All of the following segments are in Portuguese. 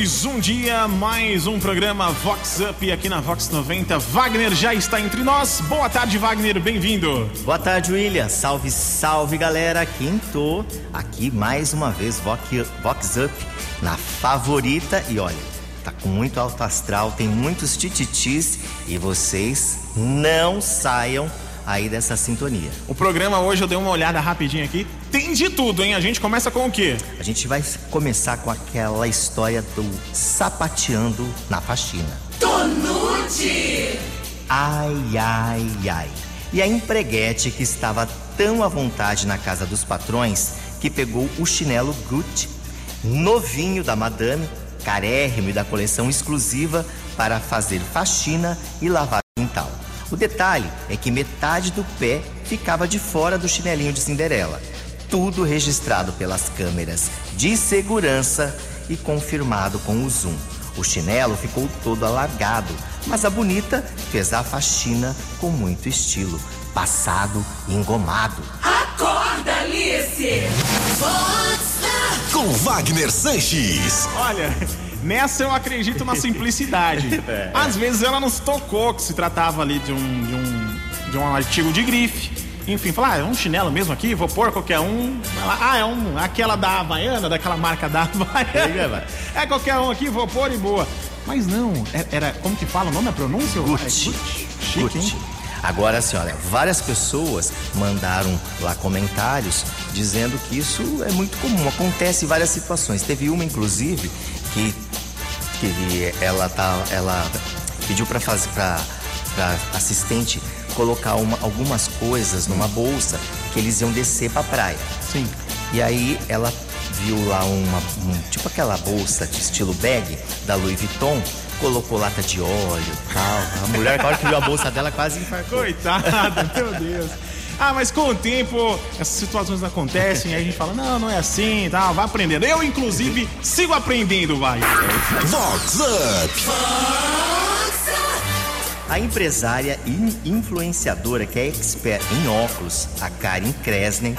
Mais um dia, mais um programa Vox Up aqui na Vox 90. Wagner já está entre nós. Boa tarde, Wagner, bem-vindo. Boa tarde, William. Salve, salve, galera. Quinto, aqui mais uma vez Vox, Vox Up na favorita. E olha, tá com muito alto astral, tem muitos tititis e vocês não saiam aí dessa sintonia. O programa hoje eu dei uma olhada rapidinho aqui. Tem de tudo, hein? A gente começa com o quê? A gente vai começar com aquela história do sapateando na faxina. Tonute! Ai, ai, ai. E a empreguete que estava tão à vontade na casa dos patrões que pegou o chinelo Gucci, novinho da madame, carérrimo e da coleção exclusiva para fazer faxina e lavar o detalhe é que metade do pé ficava de fora do chinelinho de Cinderela. Tudo registrado pelas câmeras de segurança e confirmado com o zoom. O chinelo ficou todo alargado, mas a bonita fez a faxina com muito estilo, passado e engomado. Acorda, Alice! Com Wagner Sanches. Olha, nessa eu acredito na simplicidade. É. Às vezes ela nos tocou que se tratava ali de um, de um, de um artigo de grife. Enfim, falar, ah, é um chinelo mesmo aqui, vou pôr qualquer um. Ela, ah, é um, aquela da Havaiana, daquela marca da Havaiana. É qualquer um aqui, vou pôr e boa. Mas não, é- era, como que fala o nome, a pronúncia? Gucci. É Chique, Gucci. hein? Agora, senhora, várias pessoas mandaram lá comentários dizendo que isso é muito comum, acontece em várias situações. Teve uma, inclusive, que, que ela tá, ela pediu para fazer para assistente colocar uma- algumas coisas numa bolsa que eles iam descer para praia. Sim. E aí ela viu lá uma, um- tipo aquela bolsa de estilo bag da Louis Vuitton, colocou lata de óleo e tal. A mulher, na hora que viu a bolsa dela, quase infartou. Coitada, meu Deus. Ah, mas com o tempo essas situações acontecem, aí a gente fala, não, não é assim, tá, vai aprendendo. Eu, inclusive, sigo aprendendo, vai. Vox Up. A empresária e influenciadora que é expert em óculos, a Karen Kresner,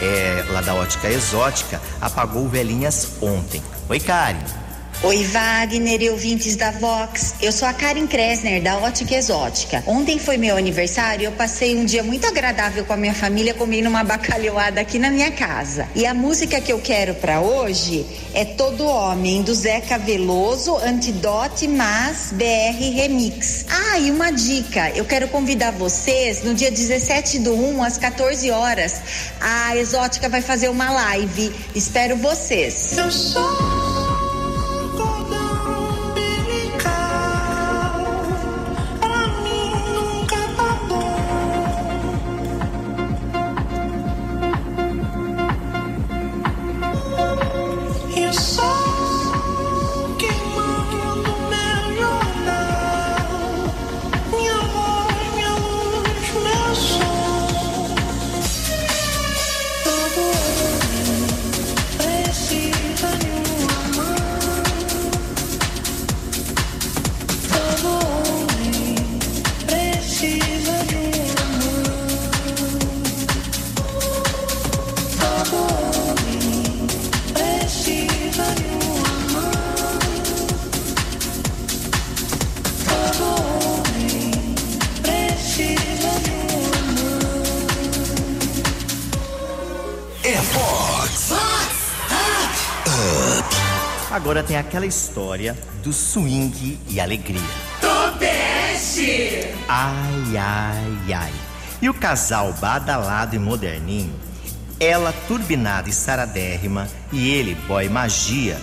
é, lá da Ótica Exótica, apagou velhinhas ontem. Oi, Karen. Oi, Wagner e ouvintes da Vox. Eu sou a Karen Kresner, da Ótica Exótica. Ontem foi meu aniversário e eu passei um dia muito agradável com a minha família comendo uma bacalhoada aqui na minha casa. E a música que eu quero pra hoje é Todo Homem, do Zeca Veloso, Antidote Mas BR Remix. Ah, e uma dica: eu quero convidar vocês no dia 17 do 1 às 14 horas. A Exótica vai fazer uma live. Espero vocês. Eu sou Agora tem aquela história do swing e alegria. Tobeste! Ai, ai, ai. E o casal badalado e moderninho, ela turbinada e saradérrima, e ele, boy magia,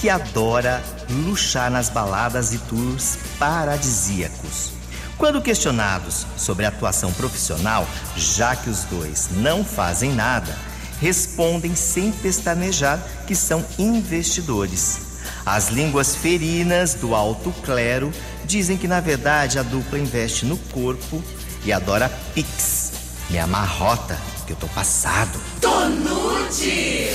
que adora luxar nas baladas e tours paradisíacos. Quando questionados sobre a atuação profissional, já que os dois não fazem nada, respondem sem pestanejar que são investidores. As línguas ferinas do alto clero dizem que na verdade a dupla investe no corpo e adora Pix. Me amarrota, que eu tô passado. Tonute!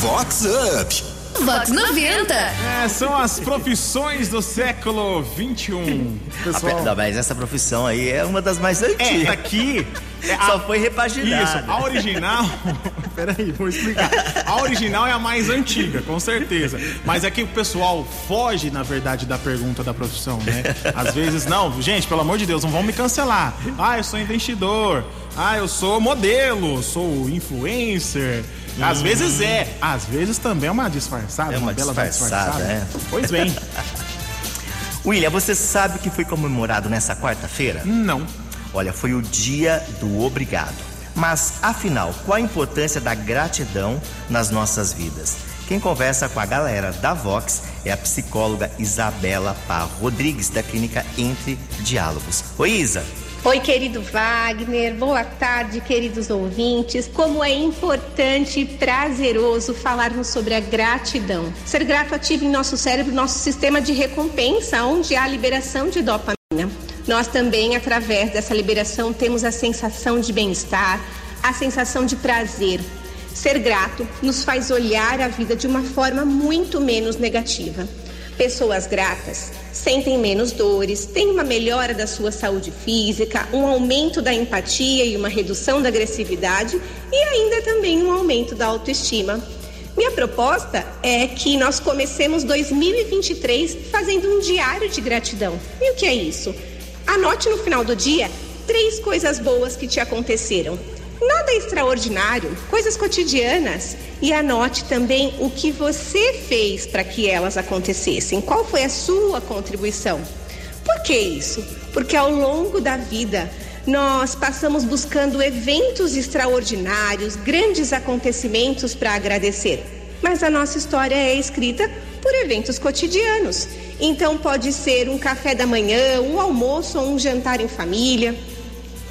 Vox Up. Vox 90. É, são as profissões do século 21. Pessoal, Não, mas essa profissão aí é uma das mais é, antigas. aqui. É Só foi repaginada. Isso, a original peraí, vou explicar. A original é a mais antiga, com certeza. Mas é que o pessoal foge, na verdade, da pergunta da profissão, né? Às vezes, não, gente, pelo amor de Deus, não vão me cancelar. Ah, eu sou investidor. Ah, eu sou modelo, sou influencer. Às vezes é, às vezes também é uma disfarçada, É uma bela disfarçada, disfarçada. é. Pois bem, William, você sabe o que foi comemorado nessa quarta-feira? não. Olha, foi o dia do obrigado. Mas, afinal, qual a importância da gratidão nas nossas vidas? Quem conversa com a galera da Vox é a psicóloga Isabela Parro Rodrigues, da clínica Entre Diálogos. Oi, Isa. Oi, querido Wagner, boa tarde, queridos ouvintes. Como é importante e prazeroso falarmos sobre a gratidão. Ser grato ativa em nosso cérebro nosso sistema de recompensa, onde há liberação de dopamina. Nós também, através dessa liberação, temos a sensação de bem-estar, a sensação de prazer. Ser grato nos faz olhar a vida de uma forma muito menos negativa. Pessoas gratas sentem menos dores, têm uma melhora da sua saúde física, um aumento da empatia e uma redução da agressividade e ainda também um aumento da autoestima. Minha proposta é que nós comecemos 2023 fazendo um diário de gratidão. E o que é isso? Anote no final do dia três coisas boas que te aconteceram. Nada extraordinário, coisas cotidianas. E anote também o que você fez para que elas acontecessem. Qual foi a sua contribuição? Por que isso? Porque ao longo da vida nós passamos buscando eventos extraordinários, grandes acontecimentos para agradecer. Mas a nossa história é escrita por eventos cotidianos. Então pode ser um café da manhã, um almoço ou um jantar em família,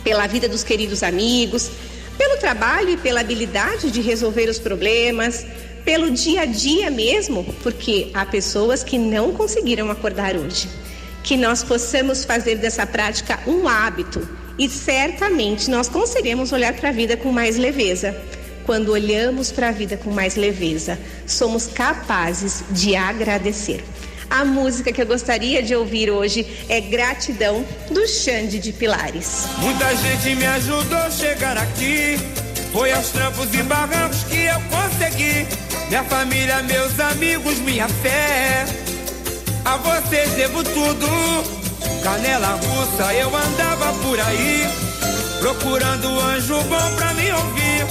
pela vida dos queridos amigos, pelo trabalho e pela habilidade de resolver os problemas, pelo dia a dia mesmo, porque há pessoas que não conseguiram acordar hoje. Que nós possamos fazer dessa prática um hábito e certamente nós conseguiremos olhar para a vida com mais leveza. Quando olhamos para a vida com mais leveza, somos capazes de agradecer. A música que eu gostaria de ouvir hoje é Gratidão, do Xande de Pilares. Muita gente me ajudou a chegar aqui. Foi aos trampos e barrancos que eu consegui. Minha família, meus amigos, minha fé. A vocês devo tudo. Canela russa, eu andava por aí. Procurando anjo bom pra me ouvir.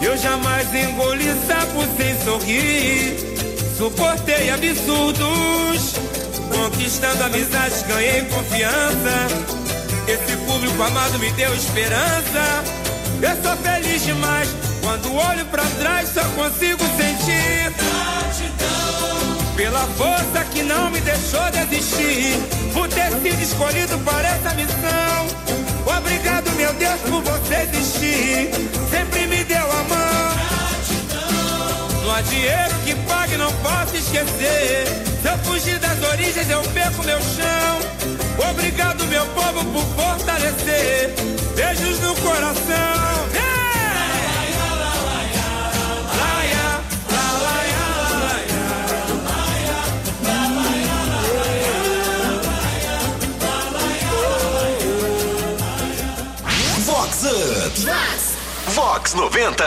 Eu jamais engoli sapo sem sorrir. Suportei absurdos. Conquistando amizades, ganhei confiança. Esse público amado me deu esperança. Eu sou feliz demais. Quando olho pra trás, só consigo sentir gratidão pela força que não me deixou desistir. Por ter sido escolhido para essa missão. Obrigado, meu Deus, por você existir. Sempre me deu a mão. Não há dinheiro que não posso esquecer. Se eu fugir das origens, eu perco meu chão. Obrigado, meu povo, por fortalecer. Beijos no coração. Vox Up. Vox 90.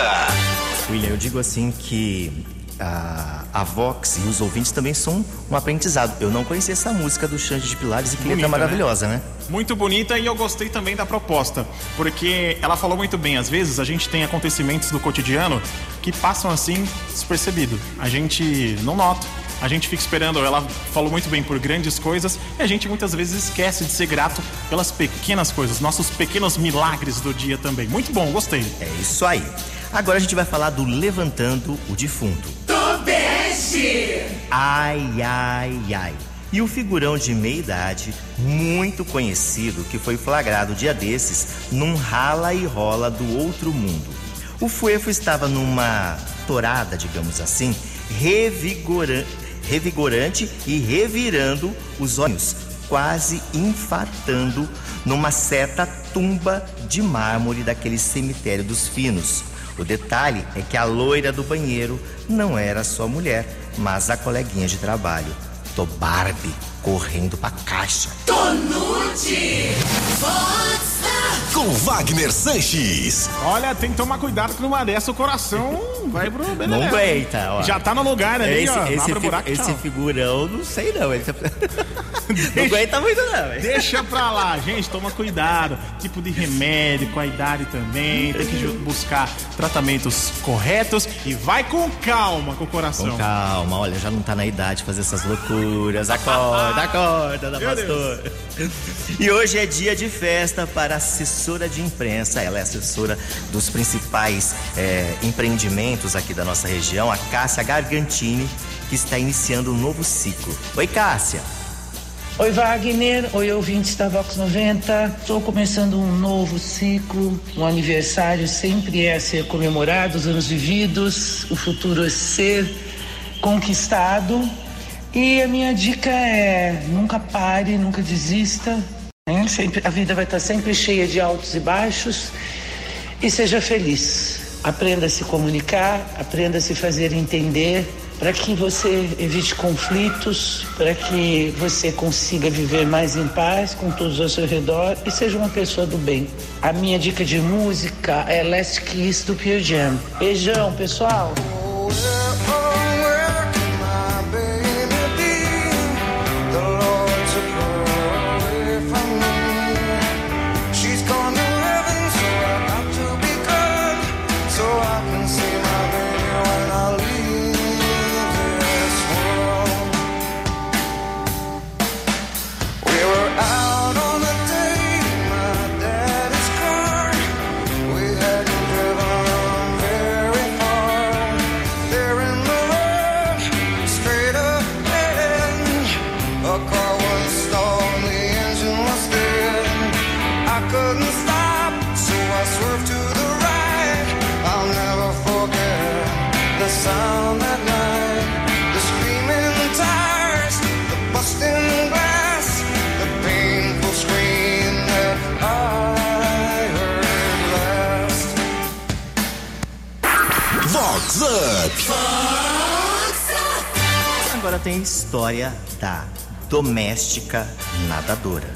William, eu digo assim que a, a Vox e os ouvintes também são um aprendizado. Eu não conhecia essa música do Xande de Pilares e que letra Bonita, maravilhosa, né? Muito bonita e eu gostei também da proposta, porque ela falou muito bem. Às vezes a gente tem acontecimentos do cotidiano que passam assim despercebido. A gente não nota. A gente fica esperando, ela falou muito bem por grandes coisas e a gente muitas vezes esquece de ser grato pelas pequenas coisas, nossos pequenos milagres do dia também. Muito bom, gostei. É isso aí. Agora a gente vai falar do Levantando o Defunto. Ai, ai, ai. E o figurão de meia idade, muito conhecido, que foi flagrado dia desses num rala e rola do outro mundo. O Fuefo estava numa torada, digamos assim, revigora- revigorante e revirando os olhos, quase infartando numa certa tumba de mármore daquele cemitério dos finos. O detalhe é que a loira do banheiro não era sua mulher, mas a coleguinha de trabalho. Tô Barbie correndo pra caixa. Vox Up! Com com Wagner Sanches. Olha, tem que tomar cuidado que numa dessa o coração vai pro beleza. Não aguenta, ó. Já tá no lugar ali, esse, ó. esse, buraco, esse figurão, não sei não. Ele tá... não aguenta muito não. Deixa pra lá, gente, toma cuidado. Tipo de remédio, com a idade também. Tem que buscar tratamentos corretos e vai com calma com o coração. Com calma, olha, já não tá na idade de fazer essas loucuras. Acorda, acorda, da pastor. E hoje é dia de festa para a assessora de imprensa. Ela é assessora dos principais é, empreendimentos aqui da nossa região, a Cássia Gargantini, que está iniciando um novo ciclo. Oi, Cássia. Oi Wagner, oi ouvintes da Vox 90. Estou começando um novo ciclo. Um aniversário sempre é ser comemorado, os anos vividos, o futuro é ser conquistado. E a minha dica é nunca pare, nunca desista. né? Sempre, a vida vai estar sempre cheia de altos e baixos. E seja feliz. Aprenda a se comunicar, aprenda a se fazer entender, para que você evite conflitos, para que você consiga viver mais em paz com todos ao seu redor e seja uma pessoa do bem. A minha dica de música é Last Kiss do Pearl Jam. Beijão, pessoal! Tem a história da doméstica nadadora.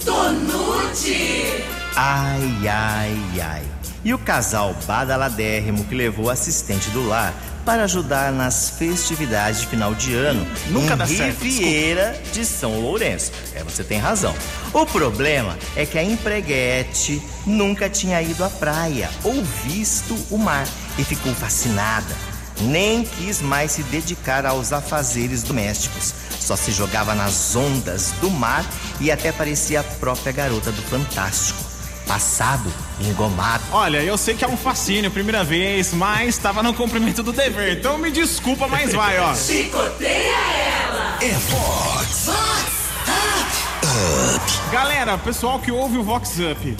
Ai, ai, ai. E o casal badaladérrimo que levou o assistente do lar para ajudar nas festividades de final de ano Nunca em dá certo, Riviera de São Lourenço. É, você tem razão. O problema é que a empreguete nunca tinha ido à praia ou visto o mar e ficou fascinada. Nem quis mais se dedicar aos afazeres domésticos. Só se jogava nas ondas do mar e até parecia a própria garota do Fantástico. Passado, engomado. Olha, eu sei que é um fascínio, primeira vez, mas tava no cumprimento do dever. Então me desculpa, mas vai, ó. É Vox. Galera, pessoal que ouve o Vox Up.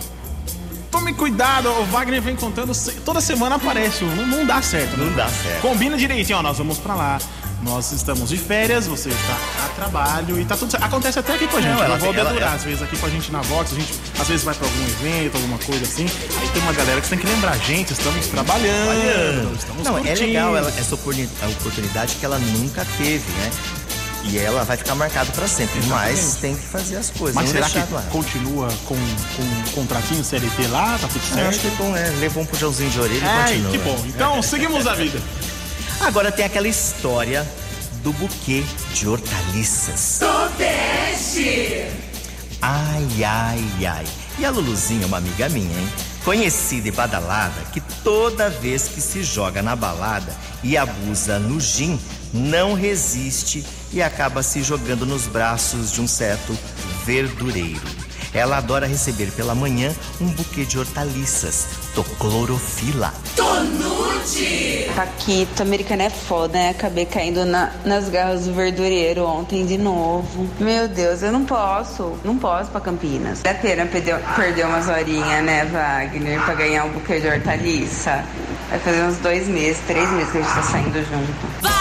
Tome cuidado, o Wagner vem contando, toda semana aparece, não, não dá certo. né? Não dá certo. Combina direitinho, ó, nós vamos pra lá. Nós estamos de férias, você está a trabalho e tá tudo certo. Acontece até aqui com a gente, Não, ela tem- ela- dedurar, ela- às vezes aqui com a gente na Vox, a gente às vezes vai pra algum evento, alguma coisa assim. Aí tem uma galera que você tem que lembrar, gente, estamos trabalhando, estamos Não, é curtindo. legal ela- essa oportunidade que ela nunca teve, né? E ela vai ficar marcada pra sempre. Mas tem que fazer as coisas. Mas não será que lado. continua com, com um contratinho CLT lá? Tá tudo Eu certo? acho que bom, né? Levou um puxãozinho de orelha e Ai, continua. que bom. Então, seguimos a vida. Agora tem aquela história do buquê de hortaliças. Ai, ai, ai. E a Luluzinha é uma amiga minha, hein? Conhecida e badalada, que toda vez que se joga na balada e abusa no gin, não resiste e acaba se jogando nos braços de um certo verdureiro. Ela adora receber pela manhã um buquê de hortaliças, do clorofila. Paquito, americana é foda, né? Acabei caindo na- nas garras do verdureiro ontem de novo. Meu Deus, eu não posso. Não posso pra Campinas. É pena perder, perder umas horinhas, né, Wagner? Pra ganhar um buquê de hortaliça. Vai fazer uns dois meses, três meses que a gente tá saindo junto. Vai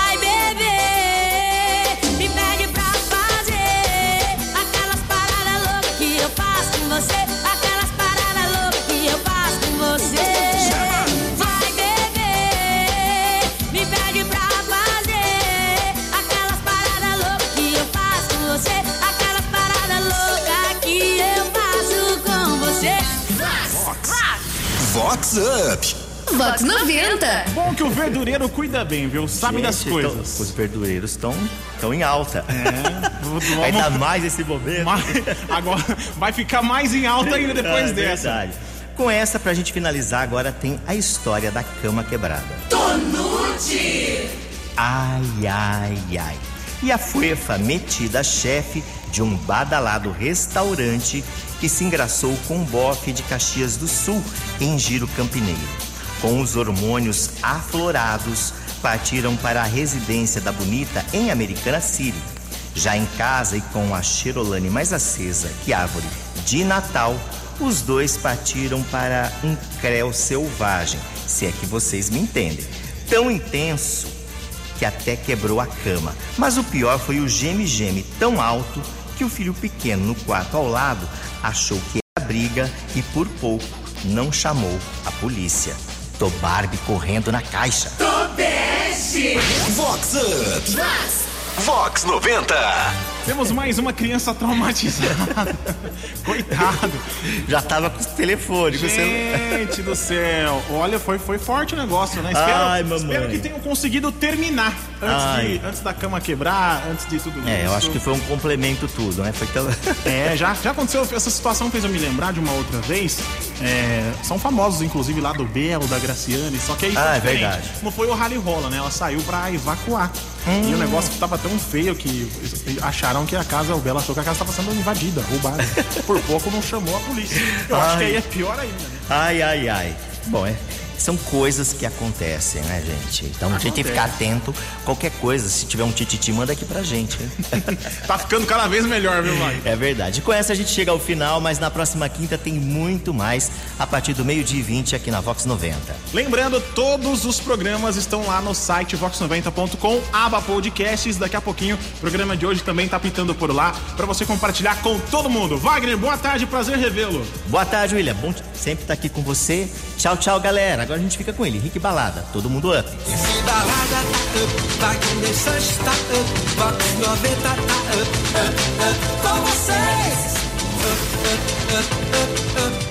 Vox Up. Vox 90. Bom que o verdureiro cuida bem, viu? Sabe das Gente, coisas. então, os verdureiros estão tão em alta. É, vamos- Ainda mais esse momento. Mas agora vai ficar mais em alta ainda depois é dessa. Verdade. Com essa, pra gente finalizar, agora tem a história da cama quebrada. Tonute. Ai, ai, ai. E a Fuefa, metida chefe de um badalado restaurante que se engraçou com um bofe de Caxias do Sul, em Giro Campineiro. Com os hormônios aflorados, partiram para a residência da Bonita em Americana City. Já em casa e com a Cherolane mais acesa que árvore de Natal, os dois partiram para um creu selvagem, se é que vocês me entendem. Tão intenso que até quebrou a cama. Mas o pior foi o geme-geme tão alto que o filho pequeno no quarto ao lado achou que era briga e por pouco não chamou a polícia. Tô Barbie correndo na caixa. Tobeste. Vox Up. Vox 90. Temos mais uma criança traumatizada. Coitado. Já tava com telefone, o celular. Gente do céu. Olha, foi, foi forte o negócio, né? Espero, Ai, mamãe. espero que tenham conseguido terminar antes, de, antes da cama quebrar, antes de tudo É, eu isso. acho que foi um complemento tudo, né? Foi tão... É, já, já aconteceu. Essa situação fez eu me lembrar de uma outra vez. É, são famosos, inclusive, lá do Belo, da Graciane. Só que aí foi Ah, é verdade. Como foi o rally rola, né? Ela saiu pra evacuar. Hum. E o negócio tava tão feio que acharam que a casa, o Belo achou que a casa tava sendo invadida, roubada. Por pouco não chamou a polícia. Eu acho que Ai. aí é pior ainda, né? Ai, ai, ai. Bom, é. São coisas que acontecem, né, gente? Então a gente tem que ficar atento. Qualquer coisa, se tiver um tititi, manda aqui pra gente. Tá ficando cada vez melhor, viu, Mike? É verdade. Com essa a gente chega ao final, mas na próxima quinta tem muito mais a partir do meio-dia e 20 aqui na Vox 90. Lembrando, todos os programas estão lá no site vox90.com, aba podcasts. Daqui a pouquinho, o programa de hoje também tá pintando por lá pra você compartilhar com todo mundo. Wagner, boa tarde, prazer revê-lo. Boa tarde, William. Bom sempre estar aqui com você. Tchau, tchau, galera. Agora a gente fica com ele, Rick Balada. Todo mundo up. Balada tá up, Wagner tá up, Vox 90 tá up, com vocês. Up, up.